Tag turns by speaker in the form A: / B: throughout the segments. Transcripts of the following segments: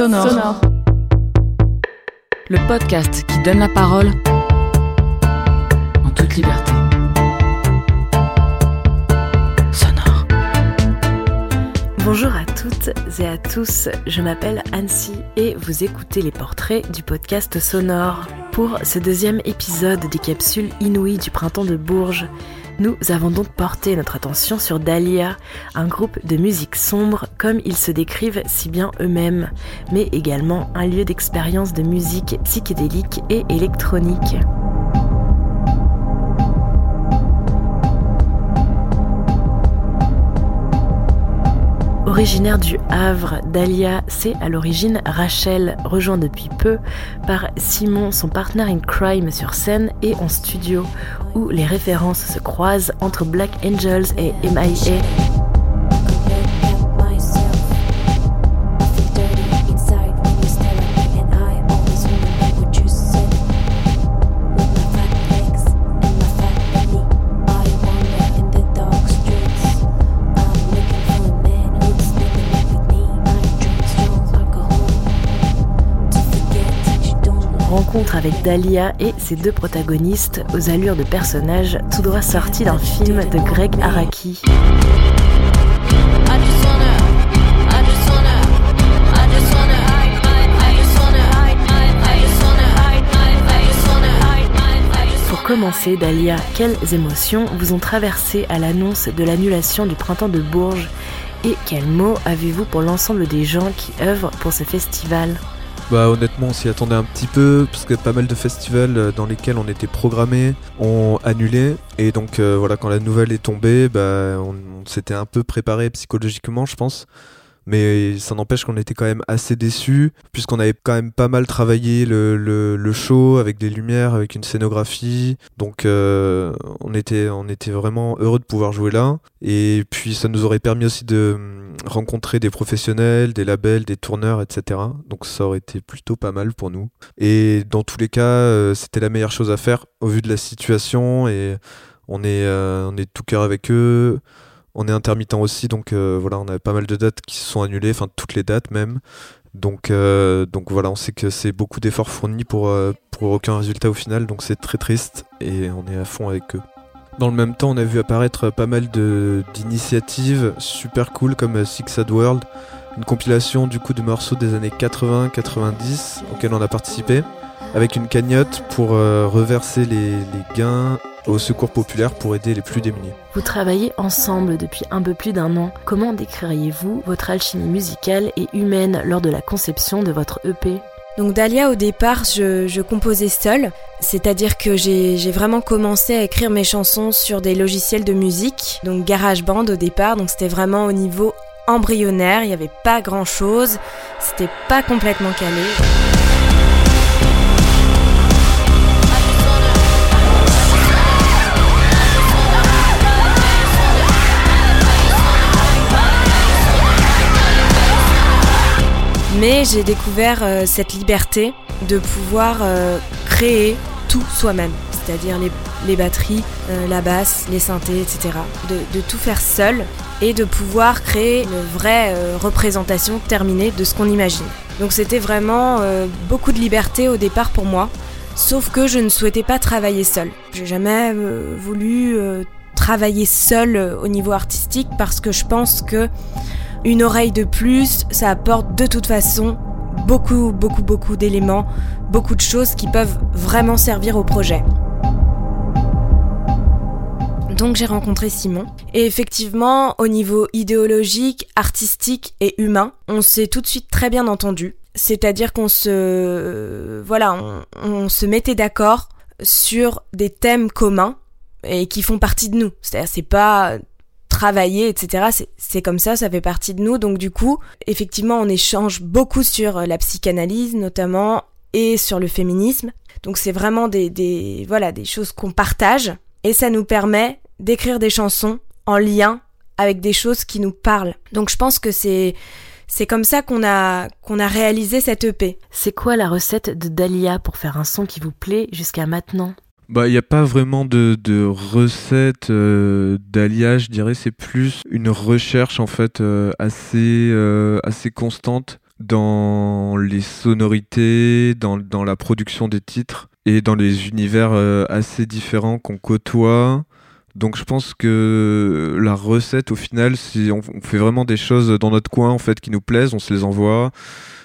A: Sonore. Le podcast qui donne la parole en toute liberté. Sonore.
B: Bonjour à toutes et à tous, je m'appelle Annecy et vous écoutez les portraits du podcast Sonore. Pour ce deuxième épisode des capsules inouïes du printemps de Bourges, nous avons donc porté notre attention sur Dahlia, un groupe de musique sombre comme ils se décrivent si bien eux-mêmes, mais également un lieu d'expérience de musique psychédélique et électronique. Originaire du Havre, Dahlia, c'est à l'origine Rachel, rejoint depuis peu par Simon, son partner in crime sur scène et en studio, où les références se croisent entre Black Angels et MIA. Avec Dahlia et ses deux protagonistes aux allures de personnages tout droit sortis d'un film de Greg Araki. Pour commencer, Dahlia, quelles émotions vous ont traversé à l'annonce de l'annulation du printemps de Bourges? Et quels mots avez-vous pour l'ensemble des gens qui œuvrent pour ce festival?
C: Bah honnêtement on s'y attendait un petit peu parce que pas mal de festivals euh, dans lesquels on était programmés ont annulé. Et donc euh, voilà quand la nouvelle est tombée bah on s'était un peu préparé psychologiquement je pense mais ça n'empêche qu'on était quand même assez déçus, puisqu'on avait quand même pas mal travaillé le, le, show avec des lumières, avec une scénographie. Donc euh, on, était, on était vraiment heureux de pouvoir jouer là. Et puis ça nous aurait permis aussi de hum, rencontrer des professionnels, des labels, des tourneurs, etc. Donc ça aurait été plutôt pas mal pour nous. Et dans tous les cas, euh, c'était la meilleure chose à faire au vu de la situation et on est, euh, on est tout cœur avec eux. On est intermittent aussi, donc euh, voilà, on a pas mal de dates qui se sont annulées, enfin toutes les dates même. Donc, euh, voilà, on sait que c'est beaucoup d'efforts fournis pour, euh, pour aucun résultat au final, donc c'est très triste et on est à fond avec eux. Dans le même temps, on a vu apparaître pas mal d'initiatives super cool comme Six Sad World, une compilation du coup de morceaux des années 80-90 auxquels on a participé, avec une cagnotte pour reverser les gains au secours populaire pour aider les plus démunis.
B: Vous travaillez ensemble depuis un peu plus d'un an. Comment décririez-vous votre alchimie musicale et humaine lors de la conception de votre EP
D: donc Dahlia, au départ, je, composais seule, c'est-à-dire que j'ai vraiment commencé à écrire mes chansons sur des logiciels de musique, donc GarageBand au départ, donc c'était vraiment au niveau embryonnaire, il n'y avait pas grand-chose, c'était pas complètement calé. Mais j'ai découvert euh, cette liberté de pouvoir euh, créer tout soi-même, c'est-à-dire les, batteries, euh, la basse, les synthés, etc. De, tout faire seul et de pouvoir créer une vraie représentation terminée de ce qu'on imagine. Donc c'était vraiment beaucoup de liberté au départ pour moi, sauf que je ne souhaitais pas travailler seul. J'ai jamais voulu travailler seul au niveau artistique parce que je pense que une oreille de plus, ça apporte de toute façon beaucoup, beaucoup, beaucoup d'éléments, beaucoup de choses qui peuvent vraiment servir au projet. Donc j'ai rencontré Simon. Et effectivement, au niveau idéologique, artistique et humain, on s'est tout de suite très bien entendu. C'est-à-dire qu'on se, voilà, on, se mettait d'accord sur des thèmes communs et qui font partie de nous. C'est-à-dire c'est pas travailler, etc. C'est comme ça, ça fait partie de nous. Donc du coup, effectivement, on échange beaucoup sur euh, la psychanalyse notamment et sur le féminisme. Donc c'est vraiment des, voilà, des choses qu'on partage et ça nous permet d'écrire des chansons en lien avec des choses qui nous parlent. Donc je pense que c'est c'est comme ça qu'on a qu'on a réalisé cette EP.
B: C'est quoi la recette de Dahlia pour faire un son qui vous plaît jusqu'à maintenant?
C: Bah, il n'y a pas vraiment de, de recette euh, d'alliage, je dirais. C'est plus une recherche en fait euh, assez, euh, assez constante dans les sonorités, dans, dans la production des titres et dans les univers assez différents qu'on côtoie. Donc je pense que la recette au final, si on, fait vraiment des choses dans notre coin en fait qui nous plaisent, on se les envoie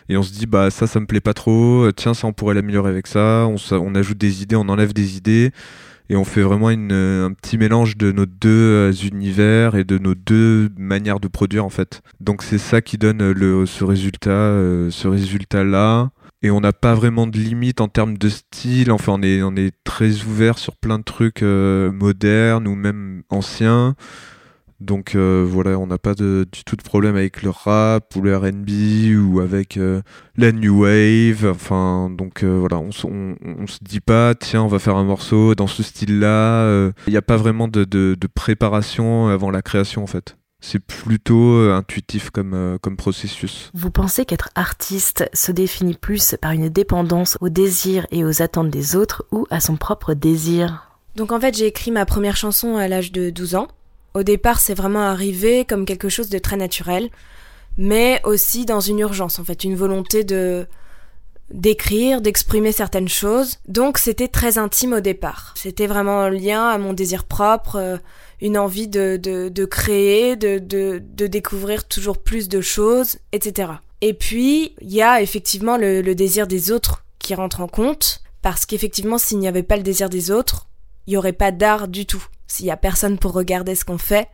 C: et on se dit bah ça ça me plaît pas trop, tiens ça on pourrait l'améliorer avec ça, on, on ajoute des idées, on enlève des idées et on fait vraiment un petit mélange de nos deux euh, univers et de nos deux manières de produire en fait. Donc c'est ça qui donne le, ce résultat, euh, ce résultat là. Et on n'a pas vraiment de limite en termes de style. Enfin, on est, on est très ouvert sur plein de trucs euh, modernes ou même anciens. Donc euh, voilà, on n'a pas de, du tout de problème avec le rap ou le RB ou avec euh, la new wave. Enfin, donc voilà, on, on, se dit pas, tiens, on va faire un morceau dans ce style-là. Il n'y a pas vraiment de, préparation avant la création en fait. C'est plutôt intuitif comme, comme processus.
B: Vous pensez qu'être artiste se définit plus par une dépendance aux désirs et aux attentes des autres ou à son propre désir?
D: Donc en fait, j'ai écrit ma première chanson à l'âge de 12 ans. Au départ, c'est vraiment arrivé comme quelque chose de très naturel, mais aussi dans une urgence, en fait, une volonté de d'écrire, d'exprimer certaines choses. Donc c'était très intime au départ. C'était vraiment un lien à mon désir propre, euh, une envie de, de, de créer, de, de, de, découvrir toujours plus de choses, etc. Et puis, il y a effectivement le, le désir des autres qui rentre en compte, parce qu'effectivement, s'il n'y avait pas le désir des autres, il n'y aurait pas d'art du tout s'il y a personne pour regarder ce qu'on fait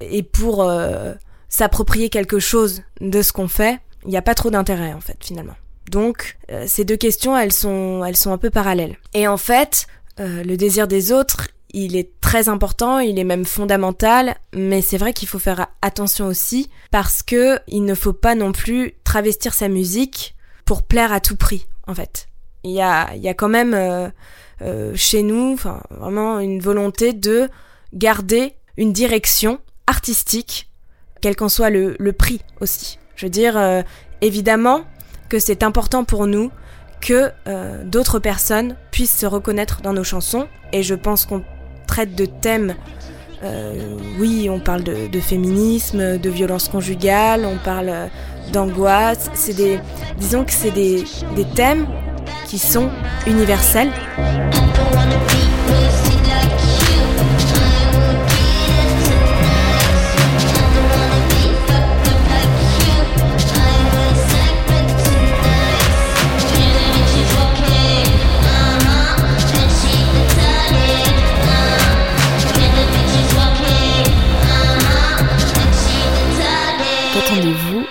D: et pour euh, s'approprier quelque chose de ce qu'on fait, il n'y a pas trop d'intérêt en fait finalement. Donc euh, ces deux questions, elles sont, elles sont un peu parallèles. Et en fait, euh, le désir des autres, il est très important, il est même fondamental, mais c'est vrai qu'il faut faire attention aussi parce que il ne faut pas non plus travestir sa musique pour plaire à tout prix en fait. Il y a, il y a quand même euh, chez nous, enfin vraiment une volonté de garder une direction artistique, quel qu'en soit le, prix aussi. Je veux dire, euh, évidemment que c'est important pour nous que euh, d'autres personnes puissent se reconnaître dans nos chansons, et je pense qu'on traite de thèmes oui, on parle de, féminisme, de violence conjugale, on parle d'angoisse. C'est disons que c'est des thèmes qui sont universels.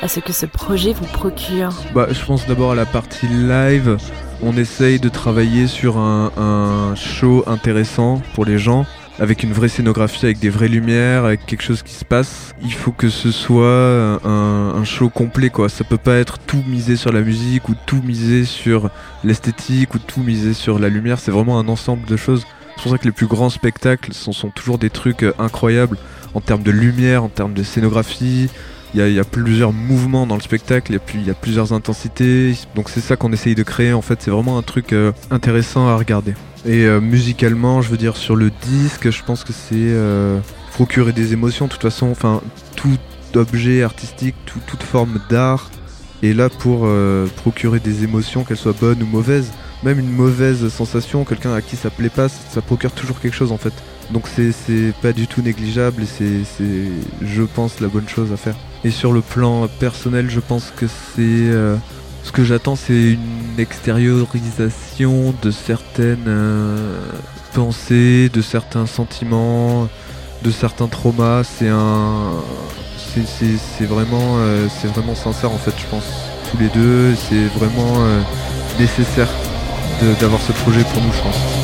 B: À ce que ce projet vous procure
C: Bah, je pense d'abord à la partie live on essaye de travailler sur un, show intéressant pour les gens avec une vraie scénographie, avec des vraies lumières, avec quelque chose qui se passe. Il faut que ce soit un, show complet, quoi. Ça peut pas être tout misé sur la musique ou tout misé sur l'esthétique ou tout misé sur la lumière. C'est vraiment un ensemble de choses. C'est pour ça que les plus grands spectacles sont, sont toujours des trucs incroyables en termes de lumière, en termes de scénographie, il y, a, plusieurs mouvements dans le spectacle, il y a plusieurs intensités. Donc c'est ça qu'on essaye de créer. En fait, c'est vraiment un truc euh, intéressant à regarder. Et euh, musicalement, je veux dire sur le disque, je pense que c'est euh, procurer des émotions. De toute façon, enfin tout objet artistique, toute forme d'art est là pour procurer des émotions, qu'elles soient bonnes ou mauvaises. Même une mauvaise sensation, quelqu'un à qui ça plaît pas, ça procure toujours quelque chose en fait. Donc c'est pas du tout négligeable et c'est, je pense, la bonne chose à faire. Et sur le plan personnel, je pense que c'est... Euh, ce que j'attends, c'est une extériorisation de certaines euh, pensées, de certains sentiments, de certains traumas. C'est un... C'est vraiment, euh, c'est vraiment sincère en fait, je pense. Tous les deux, c'est vraiment nécessaire d'avoir ce projet pour nous, je pense.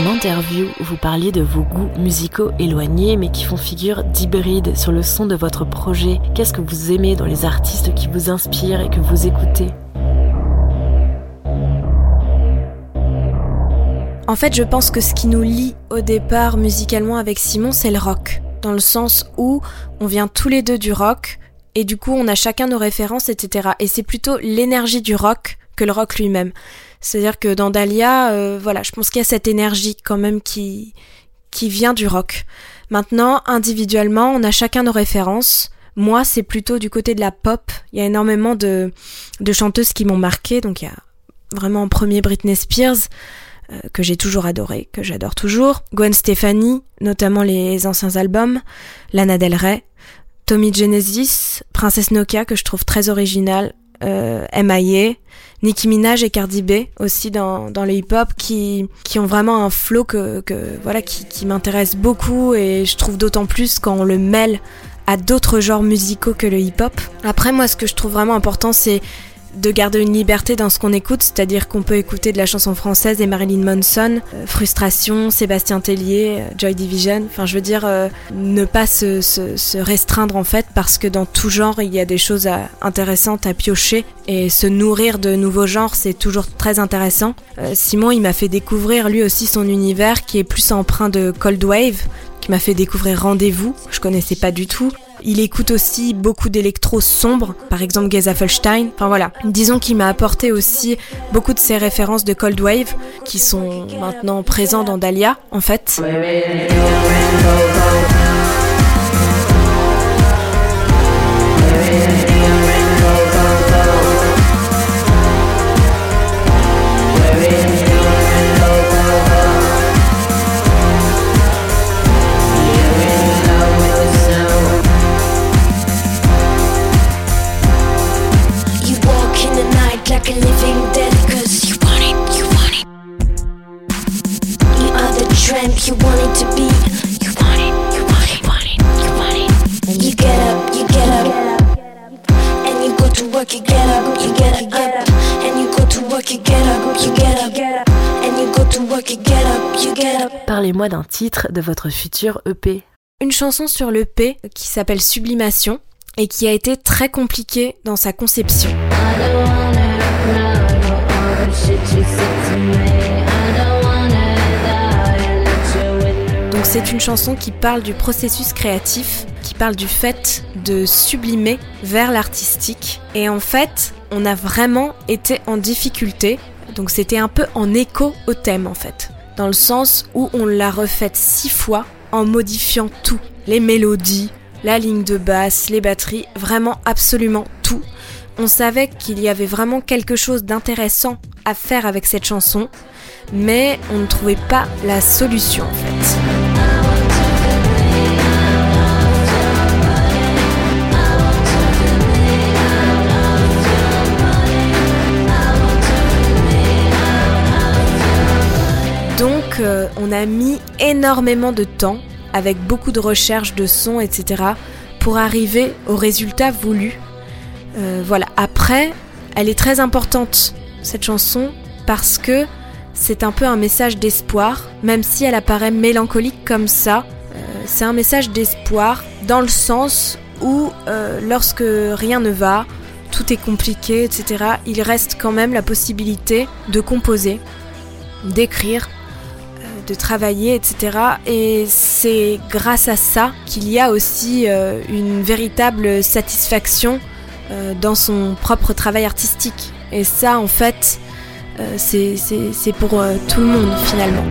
B: En interview, vous parliez de vos goûts musicaux éloignés mais qui font figure d'hybride sur le son de votre projet. Qu'est-ce que vous aimez dans les artistes qui vous inspirent et que vous écoutez?
D: En fait, je pense que ce qui nous lie au départ musicalement avec Simon, c'est le rock. Dans le sens où on vient tous les deux du rock, et du coup on a chacun nos références, etc. Et c'est plutôt l'énergie du rock que le rock lui-même. C'est-à-dire que dans Dahlia, euh, voilà, je pense qu'il y a cette énergie quand même qui, qui vient du rock. Maintenant, individuellement, on a chacun nos références. Moi, c'est plutôt du côté de la pop. Il y a énormément de, de chanteuses qui m'ont marqué. Donc, il y a vraiment en premier Britney Spears, euh, que j'ai toujours adoré, que j'adore toujours. Gwen Stefani, notamment les anciens albums. Lana Del Rey. Tommy Genesis, Princesse Nokia, que je trouve très original. Euh, MIA. Nicki Minaj et Cardi B aussi dans, dans le hip-hop qui, qui ont vraiment un flow que, que voilà qui, qui m'intéresse beaucoup et je trouve d'autant plus quand on le mêle à d'autres genres musicaux que le hip-hop. Après moi ce que je trouve vraiment important c'est de garder une liberté dans ce qu'on écoute, c'est-à-dire qu'on peut écouter de la chanson française et Marilyn Manson, euh, Frustration, Sébastien Tellier, euh, Joy Division, enfin je veux dire euh, ne pas se, restreindre en fait parce que dans tout genre il y a des choses intéressantes à piocher et se nourrir de nouveaux genres c'est toujours très intéressant. Simon il m'a fait découvrir lui aussi son univers qui est plus empreint de Cold Wave, qui m'a fait découvrir Rendez-vous, je connaissais pas du tout. Il écoute aussi beaucoup d'électro sombre, par exemple Geza Felstein. Enfin voilà, disons qu'il m'a apporté aussi beaucoup de ces références de Cold Wave qui sont maintenant présents dans Dahlia en fait. Parlez-moi d'un titre de votre futur EP. Une chanson sur l'EP qui s'appelle Sublimation et qui a été très compliquée dans sa conception. Donc c'est une chanson qui parle du processus créatif, qui parle du fait de sublimer vers l'artistique. Et en fait, on a vraiment été en difficulté. Donc c'était un peu en écho au thème en fait dans le sens où on l'a refaite six fois en modifiant tout. Les mélodies, la ligne de basse, les batteries, vraiment absolument tout. On savait qu'il y avait vraiment quelque chose d'intéressant à faire avec cette chanson, mais on ne trouvait pas la solution en fait. On a mis énormément de temps, avec beaucoup de recherches de sons, etc., pour arriver au résultat voulu. Euh, voilà. Après, elle est très importante, cette chanson, parce que c'est un peu un message d'espoir, même si elle apparaît mélancolique comme ça. Euh, c'est un message d'espoir dans le sens où euh, lorsque rien ne va, tout est compliqué, etc., il reste quand même la possibilité de composer, d'écrire, de travailler, etc. Et c'est grâce à ça qu'il y a aussi euh, une véritable satisfaction euh, dans son propre travail artistique. Et ça, en fait, euh, c'est pour tout le monde finalement.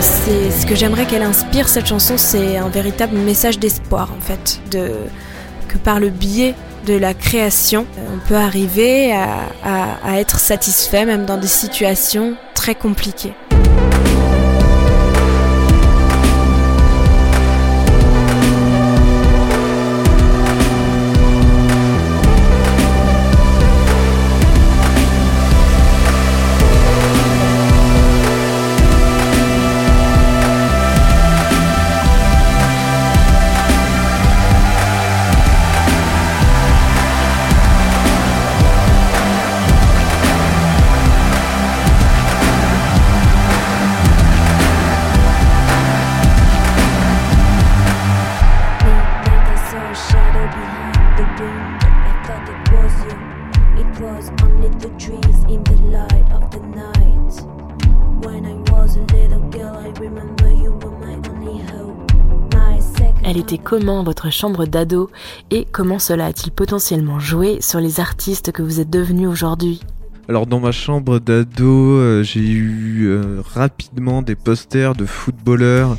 D: Ce que j'aimerais qu'elle inspire cette chanson, c'est un véritable message d'espoir en fait, que par le biais de la création, on peut arriver à être satisfait même dans des situations très compliquées.
B: Comment votre chambre d'ado et comment cela a-t-il potentiellement joué sur les artistes que vous êtes devenus aujourd'hui
C: alors dans ma chambre d'ado, euh, j'ai eu euh, rapidement des posters de footballeurs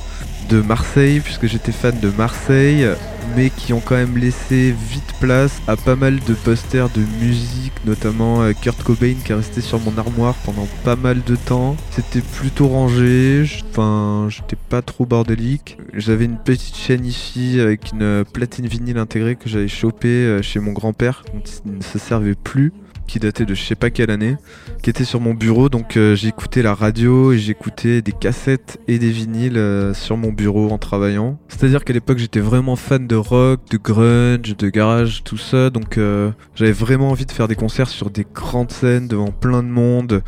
C: de Marseille, puisque j'étais fan de Marseille, mais qui ont quand même laissé vite place à pas mal de posters de musique, notamment euh, Kurt Cobain qui est resté sur mon armoire pendant pas mal de temps. C'était plutôt rangé, enfin j'étais pas trop bordélique. J'avais une petite chaîne ici avec une platine vinyle intégrée que j'avais chopée chez mon grand-père, il ne se servait plus qui datait de je sais pas quelle année, qui était sur mon bureau. Donc euh, j'écoutais la radio et j'écoutais des cassettes et des vinyles euh, sur mon bureau en travaillant. C'est-à-dire qu'à l'époque j'étais vraiment fan de rock, de grunge, de garage, tout ça. Donc euh, j'avais vraiment envie de faire des concerts sur des grandes scènes devant plein de monde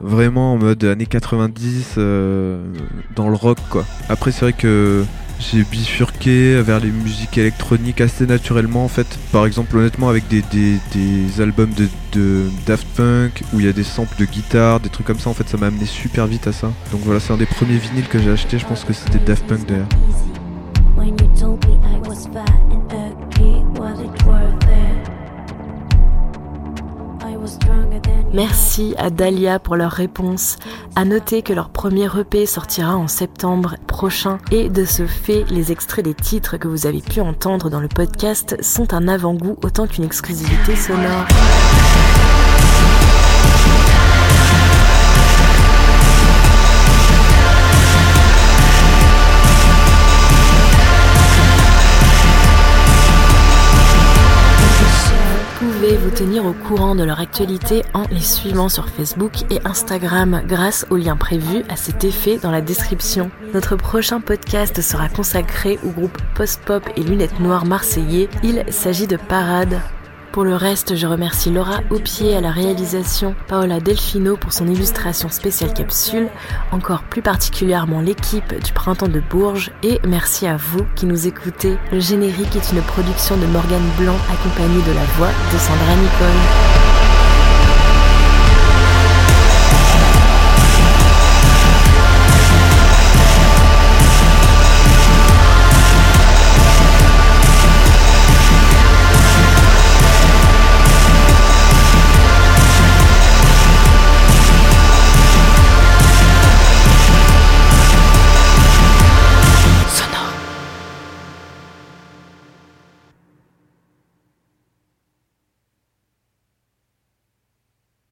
C: vraiment en mode années 90 dans le rock quoi. Après c'est vrai que j'ai bifurqué vers les musiques électroniques assez naturellement en fait. Par exemple honnêtement avec des, albums de, de, Daft Punk où il y a des samples de guitare, des trucs comme ça en fait ça m'a amené super vite à ça. Donc voilà c'est un des premiers vinyles que j'ai acheté, je pense que c'était Daft Punk d'ailleurs.
B: Merci à Dahlia pour leur réponse. À noter que leur premier EP sortira en septembre prochain et de ce fait, les extraits des titres que vous avez pu entendre dans le podcast sont un avant-goût autant qu'une exclusivité sonore. Tenir au courant de leur actualité en les suivant sur Facebook et Instagram grâce au lien prévu à cet effet dans la description. Notre prochain podcast sera consacré au groupe post-pop et lunettes noires marseillais. Il s'agit de Parade. Pour le reste, je remercie Laura Aupier à la réalisation, Paola Delfino pour son illustration spéciale capsule, encore plus particulièrement l'équipe du Printemps de Bourges et merci à vous qui nous écoutez. Le générique est une production de Morgane Blanc accompagnée de la voix de Sandra Nicole.